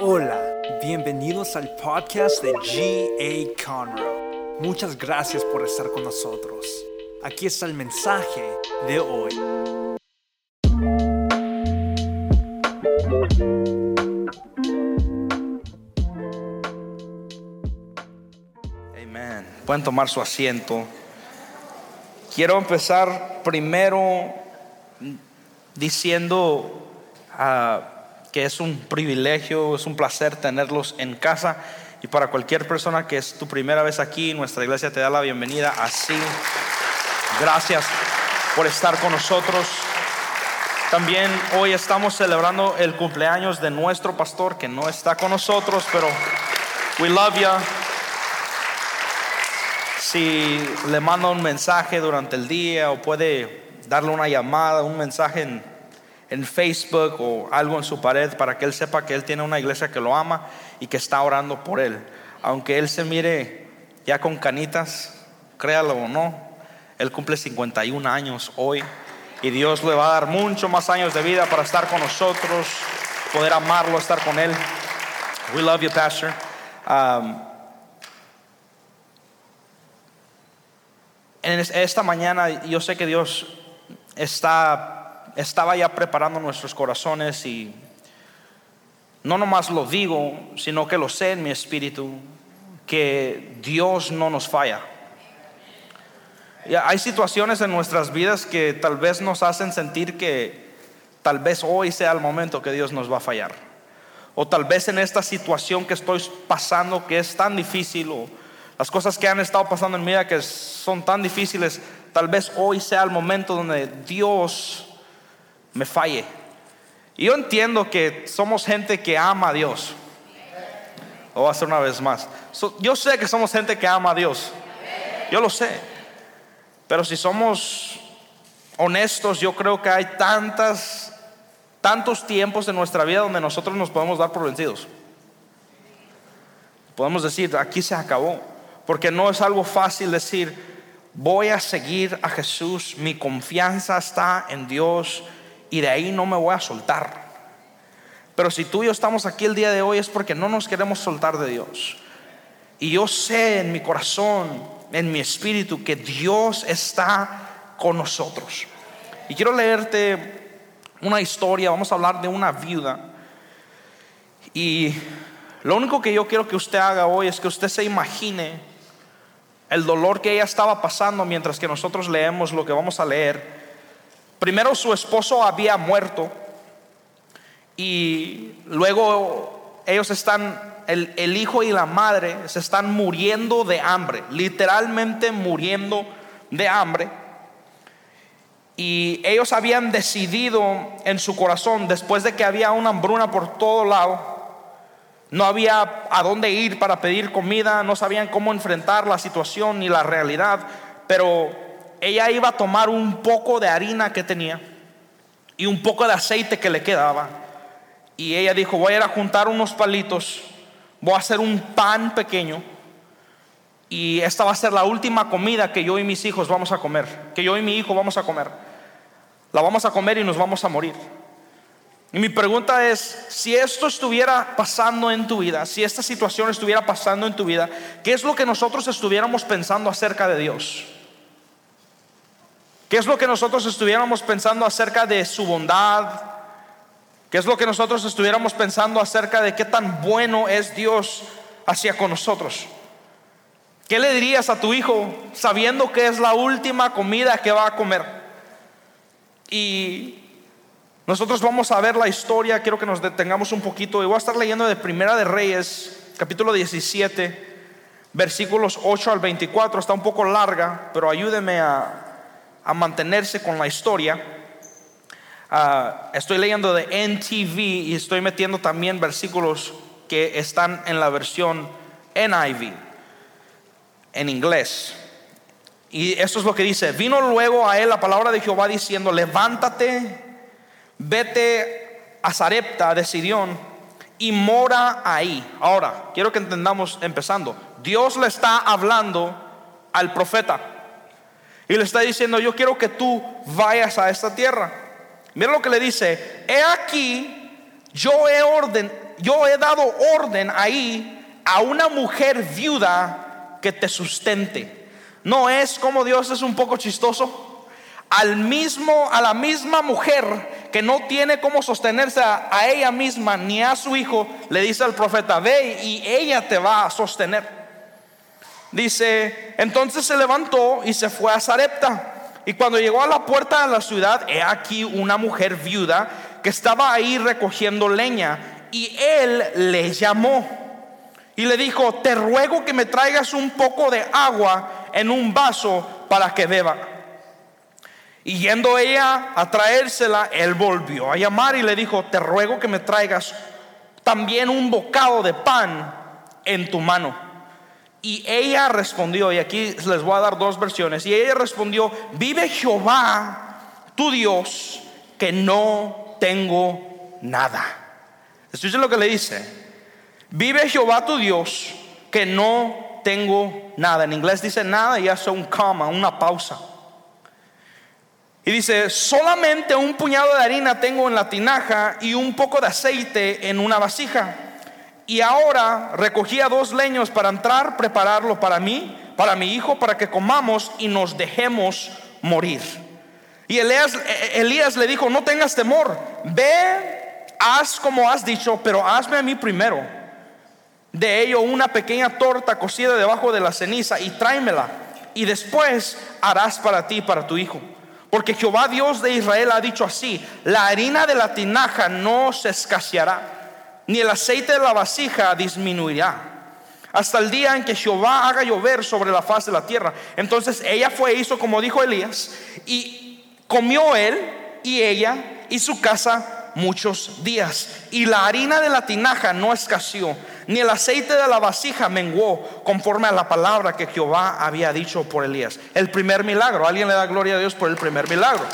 Hola, bienvenidos al podcast de G.A. Conroe. Muchas gracias por estar con nosotros. Aquí está el mensaje de hoy. Amén. Pueden tomar su asiento. Quiero empezar primero diciendo ah, que es un privilegio, es un placer tenerlos en casa. Y para cualquier persona que es tu primera vez aquí, nuestra iglesia te da la bienvenida así. Gracias por estar con nosotros. También hoy estamos celebrando el cumpleaños de nuestro pastor que no está con nosotros, pero we love you. Si le manda un mensaje durante el día o puede darle una llamada, un mensaje en, en Facebook o algo en su pared para que él sepa que él tiene una iglesia que lo ama y que está orando por él. Aunque él se mire ya con canitas, créalo o no, él cumple 51 años hoy y Dios le va a dar mucho más años de vida para estar con nosotros, poder amarlo, estar con él. We love you, Pastor. Um, en es- esta mañana yo sé que Dios está, estaba ya preparando nuestros corazones y no nomás lo digo, sino que lo sé en mi espíritu, que Dios no nos falla. Hay situaciones en nuestras vidas que tal vez nos hacen sentir que tal vez hoy sea el momento que Dios nos va a fallar. O tal vez en esta situación que estoy pasando que es tan difícil o las cosas que han estado pasando en mi vida que son tan difíciles, tal vez hoy sea el momento donde Dios me falle. Y yo entiendo que somos gente que ama a Dios. Lo voy a hacer una vez más. Yo sé que somos gente que ama a Dios. Yo lo sé. Pero si somos honestos, yo creo que hay tantas, tantos tiempos en nuestra vida donde nosotros nos podemos dar por vencidos. Podemos decir, aquí se acabó. Porque no es algo fácil decir, voy a seguir a Jesús, mi confianza está en Dios y de ahí no me voy a soltar. Pero si tú y yo estamos aquí el día de hoy es porque no nos queremos soltar de Dios. Y yo sé en mi corazón, en mi espíritu, que Dios está con nosotros. Y quiero leerte una historia, vamos a hablar de una viuda. Y lo único que yo quiero que usted haga hoy es que usted se imagine el dolor que ella estaba pasando mientras que nosotros leemos lo que vamos a leer. Primero su esposo había muerto y luego ellos están, el, el hijo y la madre se están muriendo de hambre, literalmente muriendo de hambre. Y ellos habían decidido en su corazón, después de que había una hambruna por todo lado, no había a dónde ir para pedir comida, no sabían cómo enfrentar la situación ni la realidad, pero ella iba a tomar un poco de harina que tenía y un poco de aceite que le quedaba. Y ella dijo, voy a ir a juntar unos palitos, voy a hacer un pan pequeño y esta va a ser la última comida que yo y mis hijos vamos a comer, que yo y mi hijo vamos a comer. La vamos a comer y nos vamos a morir. Y mi pregunta es, si esto estuviera pasando en tu vida, si esta situación estuviera pasando en tu vida, ¿qué es lo que nosotros estuviéramos pensando acerca de Dios? ¿Qué es lo que nosotros estuviéramos pensando acerca de su bondad? ¿Qué es lo que nosotros estuviéramos pensando acerca de qué tan bueno es Dios hacia con nosotros? ¿Qué le dirías a tu hijo sabiendo que es la última comida que va a comer? Y nosotros vamos a ver la historia, quiero que nos detengamos un poquito y voy a estar leyendo de Primera de Reyes, capítulo 17, versículos 8 al 24, está un poco larga, pero ayúdeme a, a mantenerse con la historia. Ah, estoy leyendo de NTV y estoy metiendo también versículos que están en la versión NIV, en inglés. Y esto es lo que dice, vino luego a él la palabra de Jehová diciendo, levántate, vete a Sarepta de Sidón y mora ahí. Ahora, quiero que entendamos empezando, Dios le está hablando al profeta y le está diciendo, yo quiero que tú vayas a esta tierra. Mira lo que le dice, he aquí, yo he orden, yo he dado orden ahí a una mujer viuda que te sustente. No es como Dios es un poco chistoso. Al mismo, a la misma mujer que no tiene cómo sostenerse a, a ella misma ni a su hijo, le dice al profeta, ve y ella te va a sostener. Dice, entonces se levantó y se fue a Zarepta. Y cuando llegó a la puerta de la ciudad, he aquí una mujer viuda que estaba ahí recogiendo leña. Y él le llamó y le dijo, te ruego que me traigas un poco de agua en un vaso para que beba. Y yendo ella a traérsela, él volvió a llamar y le dijo, te ruego que me traigas también un bocado de pan en tu mano. Y ella respondió, y aquí les voy a dar dos versiones, y ella respondió, vive Jehová, tu Dios, que no tengo nada. Escuchen lo que le dice, vive Jehová tu Dios, que no tengo nada. En inglés dice nada y hace un coma, una pausa. Y dice, solamente un puñado de harina tengo en la tinaja y un poco de aceite en una vasija y ahora recogía dos leños para entrar, prepararlo para mí, para mi hijo, para que comamos y nos dejemos morir. Y Elías, eh, eh, Elías le dijo, no tengas temor, ve, haz como has dicho, pero hazme a mí primero. De ello una pequeña torta cocida debajo de la ceniza y tráemela. Y después harás para ti y para tu hijo. Porque Jehová Dios de Israel ha dicho así, la harina de la tinaja no se escaseará ni el aceite de la vasija disminuirá hasta el día en que Jehová haga llover sobre la faz de la tierra. Entonces ella fue hizo como dijo Elías y comió él y ella y su casa muchos días. Y la harina de la tinaja no escaseó, ni el aceite de la vasija menguó, conforme a la palabra que Jehová había dicho por Elías. El primer milagro. Alguien le da gloria a Dios por el primer milagro.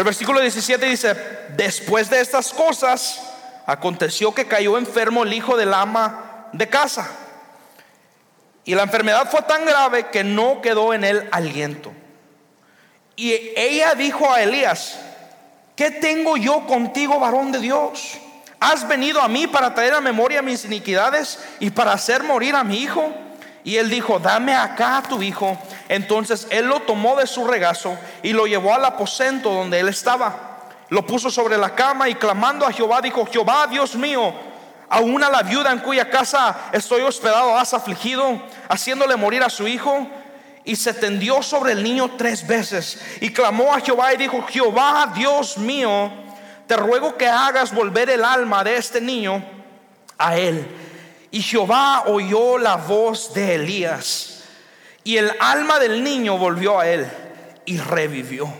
El versículo 17 dice, después de estas cosas, aconteció que cayó enfermo el hijo del ama de casa. Y la enfermedad fue tan grave que no quedó en él aliento. Y ella dijo a Elías, ¿qué tengo yo contigo, varón de Dios? ¿Has venido a mí para traer a memoria mis iniquidades y para hacer morir a mi hijo? Y él dijo, dame acá a tu hijo. Entonces él lo tomó de su regazo y lo llevó al aposento donde él estaba. Lo puso sobre la cama y clamando a Jehová dijo, Jehová Dios mío, aún a la viuda en cuya casa estoy hospedado has afligido, haciéndole morir a su hijo. Y se tendió sobre el niño tres veces y clamó a Jehová y dijo, Jehová Dios mío, te ruego que hagas volver el alma de este niño a él y Jehová oyó la voz de Elías. Y el alma del niño volvió a él y revivió.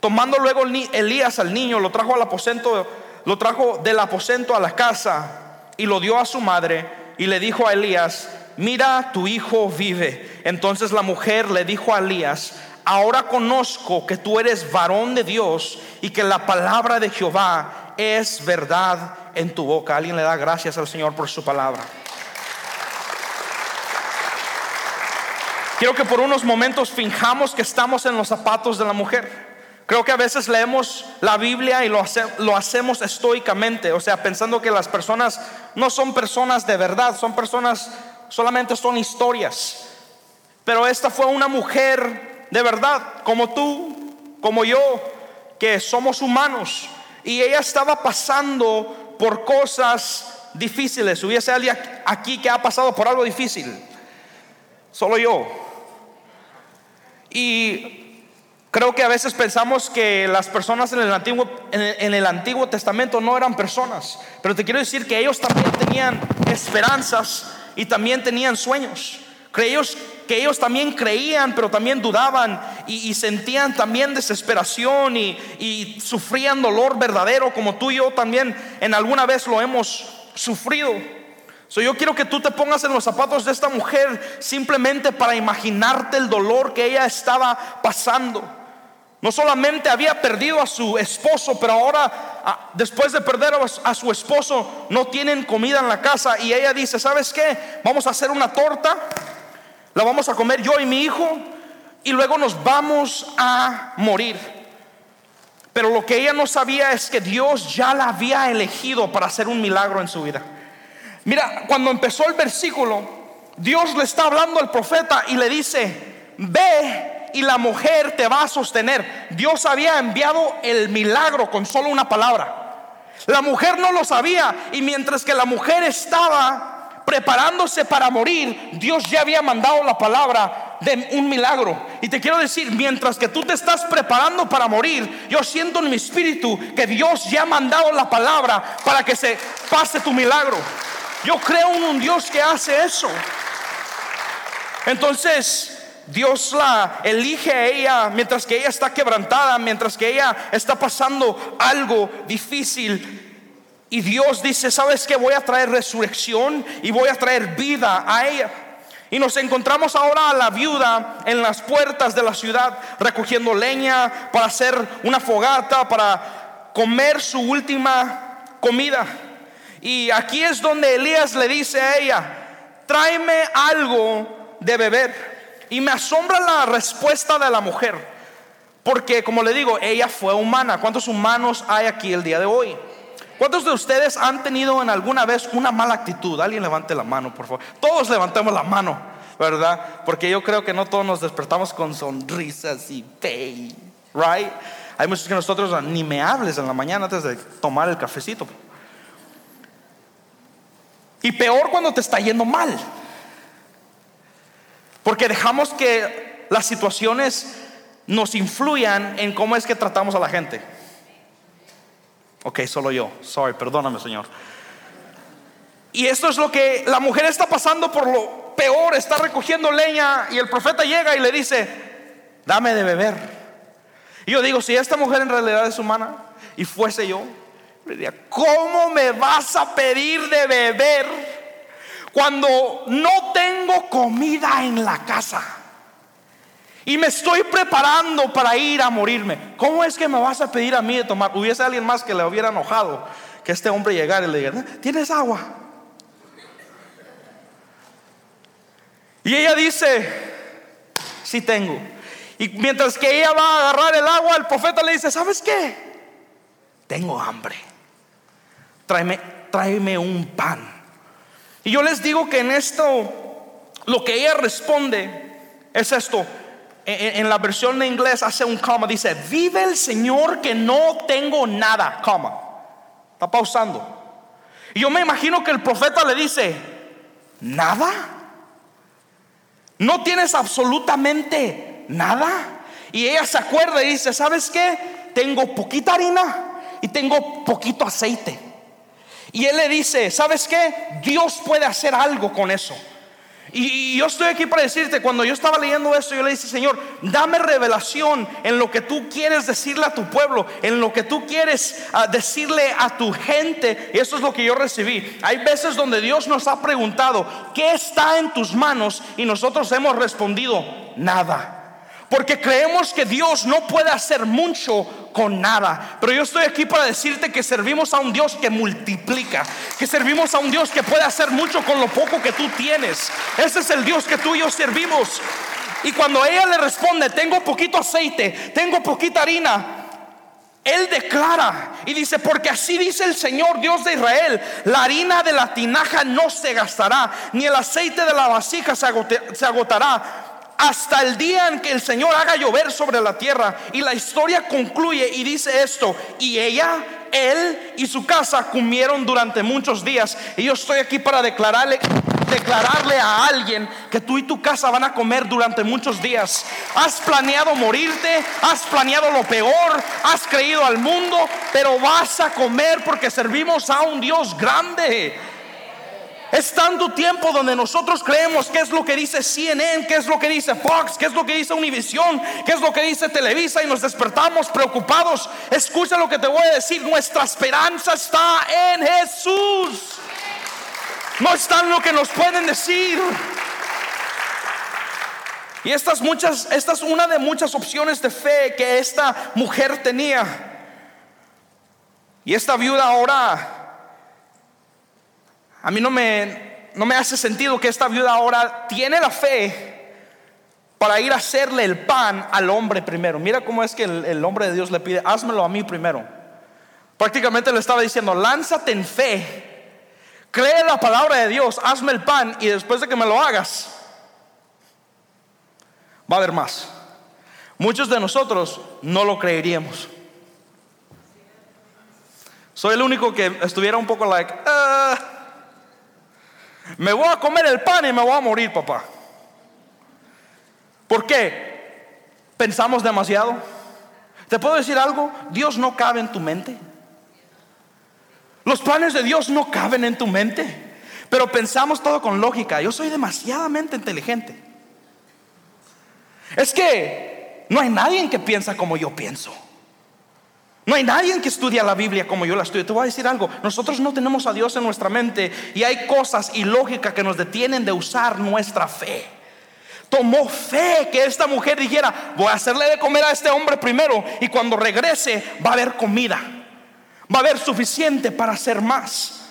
Tomando luego Elías al niño, lo trajo al aposento, lo trajo del aposento a la casa y lo dio a su madre y le dijo a Elías, mira, tu hijo vive. Entonces la mujer le dijo a Elías, ahora conozco que tú eres varón de Dios y que la palabra de Jehová es verdad en tu boca. Alguien le da gracias al Señor por su palabra. Quiero que por unos momentos finjamos que estamos en los zapatos de la mujer. Creo que a veces leemos la Biblia y lo, lo, hacemos estoicamente, o sea, pensando que las personas no son personas de verdad, son personas, solamente son historias. Pero esta fue una mujer de verdad, como tú, como yo, que somos humanos. Y ella estaba pasando por cosas difíciles. Hubiese alguien aquí que ha pasado por algo difícil. Solo yo. Y creo que a veces pensamos que las personas en el Antiguo, en el, Antiguo Testamento no eran personas, pero te quiero decir que ellos también tenían esperanzas y también tenían sueños. Que que ellos también creían, pero también dudaban y, sentían también desesperación y, y, sufrían dolor verdadero, como tú y yo también en alguna vez lo hemos sufrido. So, yo quiero que tú te pongas en los zapatos de esta mujer simplemente para imaginarte el dolor que ella estaba pasando. No solamente había perdido a su esposo, pero ahora, después de perder a su esposo, no tienen comida en la casa. Y ella dice, ¿sabes qué? Vamos a hacer una torta, la vamos a comer yo y mi hijo, y luego nos vamos a morir. Pero lo que ella no sabía es que Dios ya la había elegido para hacer un milagro en su vida. Mira, cuando empezó el versículo, Dios le está hablando al profeta y le dice, ve y la mujer te va a sostener. Dios había enviado el milagro con solo una palabra. La mujer no lo sabía y mientras que la mujer estaba preparándose para morir, Dios ya había mandado la palabra de un milagro. Y te quiero decir, mientras que tú te estás preparando para morir, yo siento en mi espíritu que Dios ya ha mandado la palabra para que se pase tu milagro. Yo creo en un Dios que hace eso. Entonces, Dios la elige a ella mientras que ella está quebrantada, mientras que ella está pasando algo difícil. Y Dios dice, ¿sabes que Voy a traer resurrección y voy a traer vida a ella. Y nos encontramos ahora a la viuda en las puertas de la ciudad recogiendo leña para hacer una fogata, para comer su última comida. Y aquí es donde Elías le dice a ella, tráeme algo de beber. Y me asombra la respuesta de la mujer, porque como le digo, ella fue humana. ¿Cuántos humanos hay aquí el día de hoy? ¿Cuántos de ustedes han tenido en alguna vez una mala actitud? Alguien levante la mano, por favor. Todos levantemos la mano, ¿verdad? Porque yo creo que no todos nos despertamos con sonrisas y pay, right? Hay muchos que nosotros ni me hables en la mañana antes de tomar el cafecito. Y peor cuando te está yendo mal. Porque dejamos que las situaciones nos influyan en cómo es que tratamos a la gente. Ok, solo yo. Sorry, perdóname, Señor. Y esto es lo que la mujer está pasando por lo peor, está recogiendo leña y el profeta llega y le dice, dame de beber. Y yo digo, si esta mujer en realidad es humana y fuese yo, ¿cómo me vas a pedir de beber cuando no tengo comida en la casa? y me estoy preparando para ir a morirme. ¿Cómo es que me vas a pedir a mí de tomar? Hubiese alguien más que le hubiera enojado que este hombre llegara y le dijera, ¿tienes agua? Y ella dice, sí tengo. Y mientras que ella va a agarrar el agua, el profeta le dice, ¿sabes qué? Tengo hambre. Tráeme, tráeme un pan. Y yo les digo que en esto, lo que ella responde es esto en, la versión de inglés hace un coma, dice, vive el Señor que no tengo nada, coma. Está pausando. Y yo me imagino que el profeta le dice, ¿nada? ¿No tienes absolutamente nada? Y ella se acuerda y dice, ¿sabes qué? Tengo poquita harina y tengo poquito aceite. Y él le dice, ¿sabes qué? Dios puede hacer algo con eso. Y, yo estoy aquí para decirte, cuando yo estaba leyendo esto, yo le dije, Señor, dame revelación en lo que tú quieres decirle a tu pueblo, en lo que tú quieres ah, decirle a tu gente. Y eso es lo que yo recibí. Hay veces donde Dios nos ha preguntado, ¿qué está en tus manos? Y nosotros hemos respondido, nada. Porque creemos que Dios no puede hacer mucho con nada. Pero yo estoy aquí para decirte que servimos a un Dios que multiplica. Que servimos a un Dios que puede hacer mucho con lo poco que tú tienes. Ese es el Dios que tú y yo servimos. Y cuando ella le responde, tengo poquito aceite, tengo poquita harina, él declara y dice, porque así dice el Señor Dios de Israel, la harina de la tinaja no se gastará, ni el aceite de la vasija se, agotará hasta el día en que el Señor haga llover sobre la tierra. Y la historia concluye y dice esto, y ella, él y su casa comieron durante muchos días. Y yo estoy aquí para declararle declararle a alguien que tú y tu casa van a comer durante muchos días. Has planeado morirte, has planeado lo peor, has creído al mundo, pero vas a comer porque servimos a un Dios grande. Es tanto tiempo donde nosotros creemos qué es lo que dice CNN, qué es lo que dice Fox, qué es lo que dice Univision, qué es lo que dice Televisa y nos despertamos preocupados. Escucha lo que te voy a decir, nuestra esperanza está en Jesús. No está en lo que nos pueden decir. Y estas muchas, esta es una de muchas opciones de fe que esta mujer tenía. Y esta viuda ahora a mí no me, no me hace sentido que esta viuda ahora tiene la fe, para ir a hacerle el pan al hombre primero. Mira cómo es que el, el hombre de Dios le pide, házmelo a mí primero. Prácticamente le estaba diciendo, lánzate en fe, cree la palabra de Dios, hazme el pan y después de que me lo hagas, va a haber más. Muchos de nosotros no lo creeríamos. Soy el único que estuviera un poco like, ah, me voy a comer el pan y me voy a morir, papá. ¿Por qué? ¿Pensamos demasiado? ¿Te puedo decir algo? Dios no cabe en tu mente. Los planes de Dios no caben en tu mente. Pero pensamos todo con lógica. Yo soy demasiadamente inteligente. Es que no hay nadie que piensa como yo pienso. No hay nadie que estudia la Biblia como yo la estudio. Te voy a decir algo. Nosotros no tenemos a Dios en nuestra mente y hay cosas y lógica que nos detienen de usar nuestra fe. Tomó fe que esta mujer dijera, voy a hacerle de comer a este hombre primero y cuando regrese va a haber comida. Va a haber suficiente para hacer más.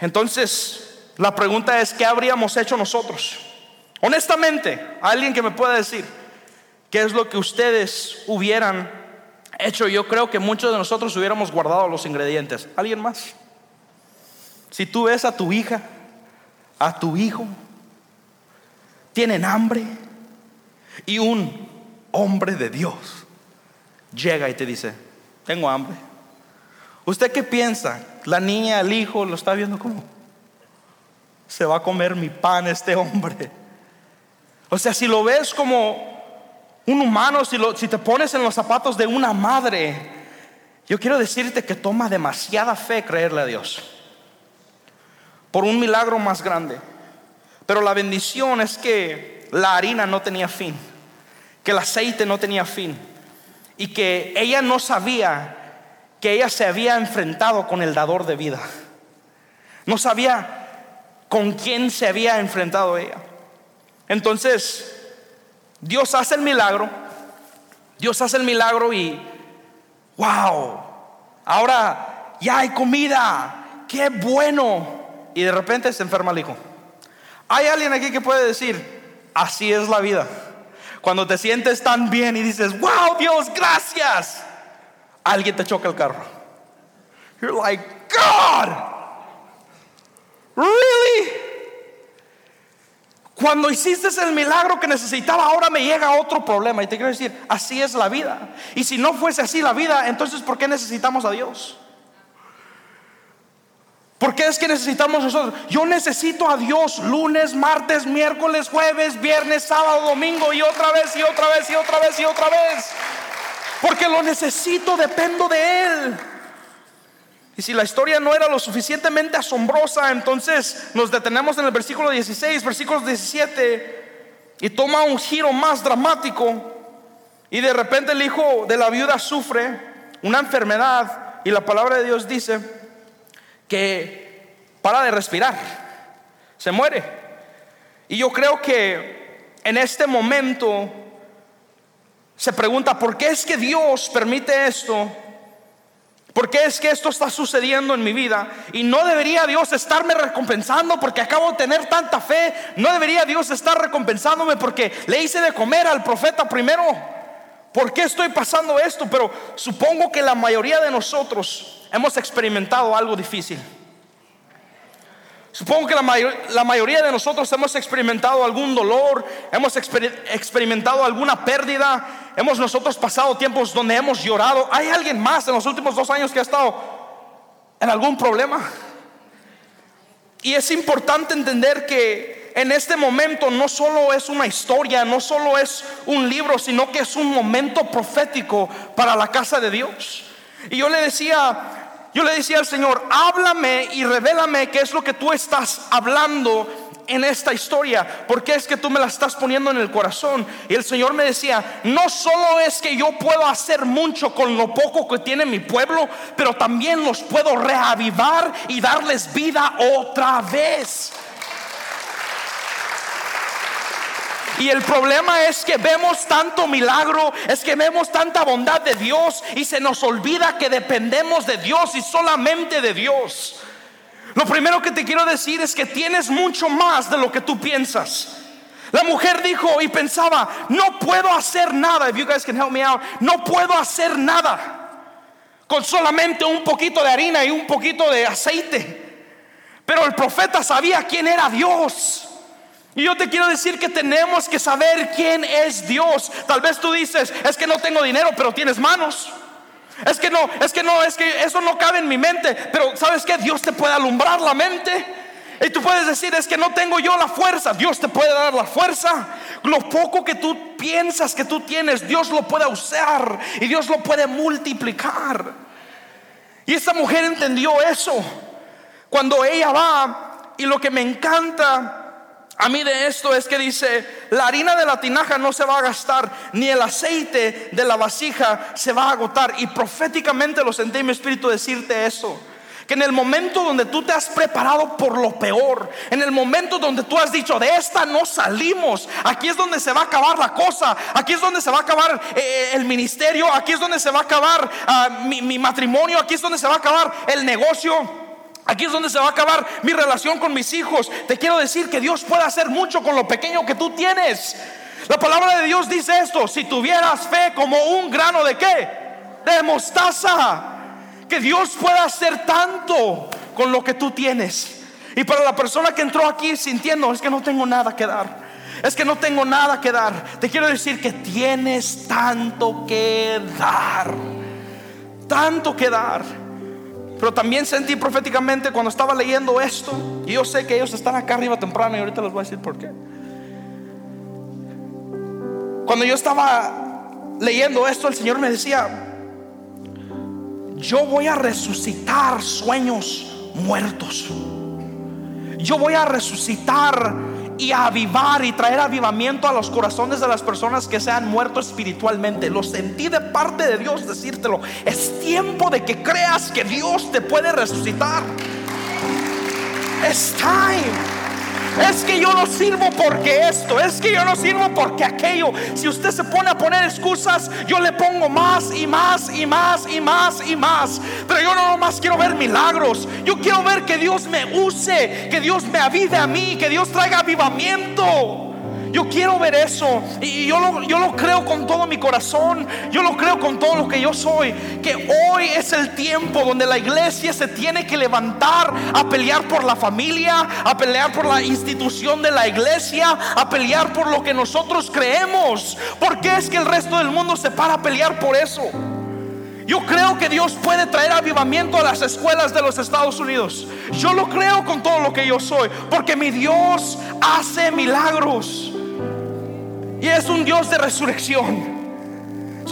Entonces, la pregunta es, ¿qué habríamos hecho nosotros? Honestamente, alguien que me pueda decir, ¿qué es lo que ustedes hubieran hecho, yo creo que muchos de nosotros hubiéramos guardado los ingredientes. ¿Alguien más? Si tú ves a tu hija, a tu hijo, tienen hambre y un hombre de Dios llega y te dice, tengo hambre. ¿Usted qué piensa? La niña, el hijo, lo está viendo como, se va a comer mi pan este hombre. O sea, si lo ves como un humano, si, te pones en los zapatos de una madre, yo quiero decirte que toma demasiada fe creerle a Dios por un milagro más grande. Pero la bendición es que la harina no tenía fin, que el aceite no tenía fin y que ella no sabía que ella se había enfrentado con el dador de vida. No sabía con quién se había enfrentado ella. Entonces, Dios hace el milagro, Dios hace el milagro y, wow, ahora ya hay comida, qué bueno. Y de repente se enferma el hijo. Hay alguien aquí que puede decir, así es la vida. Cuando te sientes tan bien y dices, wow, Dios, gracias. Alguien te choca el carro. You're like, God, really? Cuando hiciste el milagro que necesitaba, ahora me llega otro problema. Y te quiero decir, así es la vida. Y si no fuese así la vida, entonces ¿por qué necesitamos a Dios? ¿Por qué es que necesitamos nosotros? Yo necesito a Dios lunes, martes, miércoles, jueves, viernes, sábado, domingo y otra vez y otra vez y otra vez y otra vez. Porque lo necesito, dependo de Él. Y si la historia no era lo suficientemente asombrosa, entonces nos detenemos en el versículo 16, versículo 17, y toma un giro más dramático. Y de repente el hijo de la viuda sufre una enfermedad y la palabra de Dios dice que para de respirar, se muere. Y yo creo que en este momento se pregunta, ¿por qué es que Dios permite esto? ¿Por qué es que esto está sucediendo en mi vida? Y no debería Dios estarme recompensando porque acabo de tener tanta fe. No debería Dios estar recompensándome porque le hice de comer al profeta primero. ¿Por qué estoy pasando esto? Pero supongo que la mayoría de nosotros hemos experimentado algo difícil. Supongo que la, mayoría de nosotros hemos experimentado algún dolor, hemos experimentado alguna pérdida, hemos nosotros pasado tiempos donde hemos llorado. ¿Hay alguien más en los últimos dos años que ha estado en algún problema? Y es importante entender que en este momento no solo es una historia, no solo es un libro, sino que es un momento profético para la casa de Dios. Y yo le decía yo le decía al Señor, háblame y revélame qué es lo que tú estás hablando en esta historia, porque es que tú me la estás poniendo en el corazón. Y el Señor me decía, no solo es que yo puedo hacer mucho con lo poco que tiene mi pueblo, pero también los puedo reavivar y darles vida otra vez. Y el problema es que vemos tanto milagro, es que vemos tanta bondad de Dios y se nos olvida que dependemos de Dios y solamente de Dios. Lo primero que te quiero decir es que tienes mucho más de lo que tú piensas. La mujer dijo y pensaba, no puedo hacer nada. If you guys can help me out, no puedo hacer nada con solamente un poquito de harina y un poquito de aceite. Pero el profeta sabía quién era Dios. Y yo te quiero decir que tenemos que saber quién es Dios. Tal vez tú dices, es que no tengo dinero, pero tienes manos. Es que no, es que no, es que eso no cabe en mi mente. Pero ¿sabes que Dios te puede alumbrar la mente. Y tú puedes decir, es que no tengo yo la fuerza. Dios te puede dar la fuerza. Lo poco que tú piensas que tú tienes, Dios lo puede usar y Dios lo puede multiplicar. Y esa mujer entendió eso. Cuando ella va, y lo que me encanta a mí de esto es que dice, la harina de la tinaja no se va a gastar, ni el aceite de la vasija se va a agotar. Y proféticamente lo sentí en mi espíritu decirte eso. Que en el momento donde tú te has preparado por lo peor, en el momento donde tú has dicho, de esta no salimos, aquí es donde se va a acabar la cosa, aquí es donde se va a acabar eh, el ministerio, aquí es donde se va a acabar ah, mi matrimonio, aquí es donde se va a acabar el negocio. Aquí es donde se va a acabar mi relación con mis hijos. Te quiero decir que Dios puede hacer mucho con lo pequeño que tú tienes. La palabra de Dios dice esto, si tuvieras fe como un grano de qué? De mostaza. Que Dios pueda hacer tanto con lo que tú tienes. Y para la persona que entró aquí sintiendo, es que no tengo nada que dar. Es que no tengo nada que dar. Te quiero decir que tienes tanto que dar. Tanto que dar. Pero también sentí proféticamente cuando estaba leyendo esto, y yo sé que ellos están acá arriba temprano y ahorita les voy a decir por qué. Cuando yo estaba leyendo esto, el Señor me decía, yo voy a resucitar sueños muertos. Yo voy a resucitar y avivar y traer avivamiento a los corazones de las personas que se han muerto espiritualmente. Lo sentí de parte de Dios decírtelo. Es tiempo de que creas que Dios te puede resucitar. Es time. Es que yo no sirvo porque esto, es que yo no sirvo porque aquello. Si usted se pone a poner excusas, yo le pongo más y más y más y más y más. Pero yo no más quiero ver milagros. Yo quiero ver que Dios me use, que Dios me avive a mí, que Dios traiga avivamiento. Yo quiero ver eso y yo lo, yo lo creo con todo mi corazón, yo lo creo con todo lo que yo soy, que hoy es el tiempo donde la iglesia se tiene que levantar a pelear por la familia, a pelear por la institución de la iglesia, a pelear por lo que nosotros creemos. porque es que el resto del mundo se para a pelear por eso? Yo creo que Dios puede traer avivamiento a las escuelas de los Estados Unidos. Yo lo creo con todo lo que yo soy, porque mi Dios hace milagros. Y es un Dios de resurrección.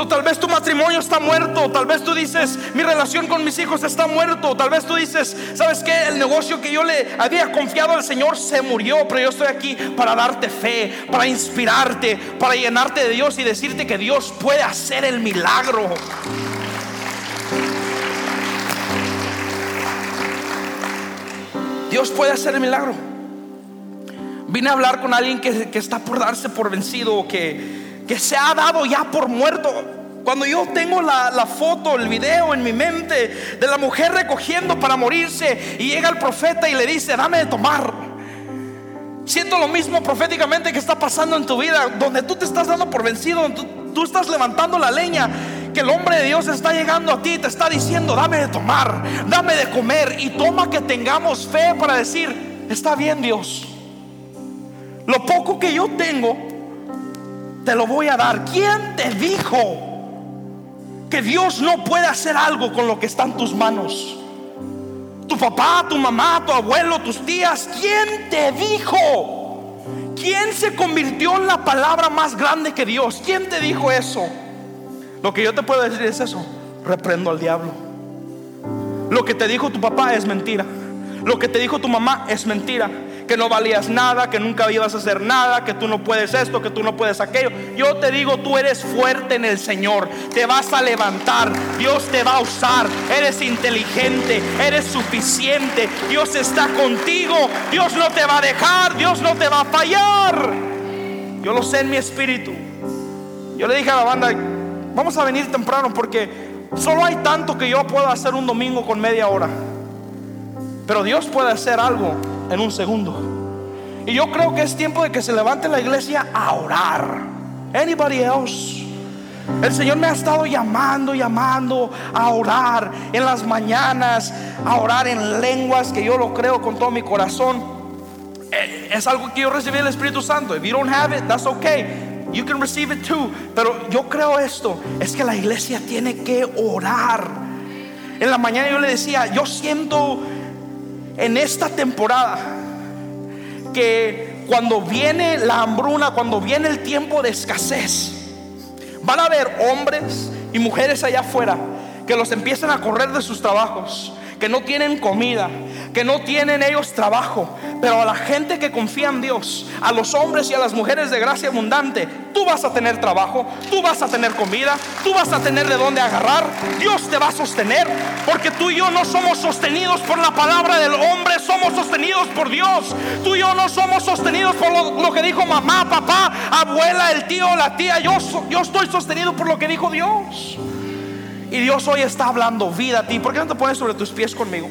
tal vez tu matrimonio está muerto, tal vez tú dices, mi relación con mis hijos está muerto, tal vez tú dices, ¿sabes qué? El negocio que yo le había confiado al Señor se murió, pero yo estoy aquí para darte fe, para inspirarte, para llenarte de Dios y decirte que Dios puede hacer el milagro. Dios puede hacer el milagro. Vine a hablar con alguien que, está por darse por vencido, que, que se ha dado ya por muerto. Cuando yo tengo la, la, foto, el video en mi mente de la mujer recogiendo para morirse y llega el profeta y le dice, dame de tomar. Siento lo mismo proféticamente que está pasando en tu vida, donde tú te estás dando por vencido, donde tú, tú estás levantando la leña, que el hombre de Dios está llegando a ti y te está diciendo, dame de tomar, dame de comer y toma que tengamos fe para decir, está bien Dios. Lo poco que yo tengo, te lo voy a dar. ¿Quién te dijo que Dios no puede hacer algo con lo que está en tus manos? Tu papá, tu mamá, tu abuelo, tus tías. ¿Quién te dijo? ¿Quién se convirtió en la palabra más grande que Dios? ¿Quién te dijo eso? Lo que yo te puedo decir es eso. Reprendo al diablo. Lo que te dijo tu papá es mentira. Lo que te dijo tu mamá es mentira que no valías nada, que nunca ibas a hacer nada, que tú no puedes esto, que tú no puedes aquello. Yo te digo, tú eres fuerte en el Señor, te vas a levantar, Dios te va a usar, eres inteligente, eres suficiente, Dios está contigo, Dios no te va a dejar, Dios no te va a fallar. Yo lo sé en mi espíritu. Yo le dije a la banda, vamos a venir temprano porque solo hay tanto que yo puedo hacer un domingo con media hora. Pero Dios puede hacer algo en un segundo. Y yo creo que es tiempo de que se levante la iglesia a orar. Anybody else? El Señor me ha estado llamando, llamando a orar en las mañanas, a orar en lenguas que yo lo creo con todo mi corazón. Eh, Es algo que yo recibí del Espíritu Santo. If you don't have it, that's okay. You can receive it too. Pero yo creo esto, es que la iglesia tiene que orar. En la mañana yo le decía, yo siento en esta temporada que cuando viene la hambruna, cuando viene el tiempo de escasez, van a haber hombres y mujeres allá afuera que los empiezan a correr de sus trabajos, que no tienen comida, que no tienen ellos trabajo, pero a la gente que confía en Dios, a los hombres y a las mujeres de gracia abundante, tú vas a tener trabajo, tú vas a tener comida, tú vas a tener de dónde agarrar, Dios te va a sostener, porque tú y yo no somos sostenidos por la palabra del hombre, somos sostenidos por Dios. Tú y yo no somos sostenidos por lo, que dijo mamá, papá, abuela, el tío, la tía, yo, yo estoy sostenido por lo que dijo Dios. Y Dios hoy está hablando vida a ti. ¿Por qué no te pones sobre tus pies conmigo?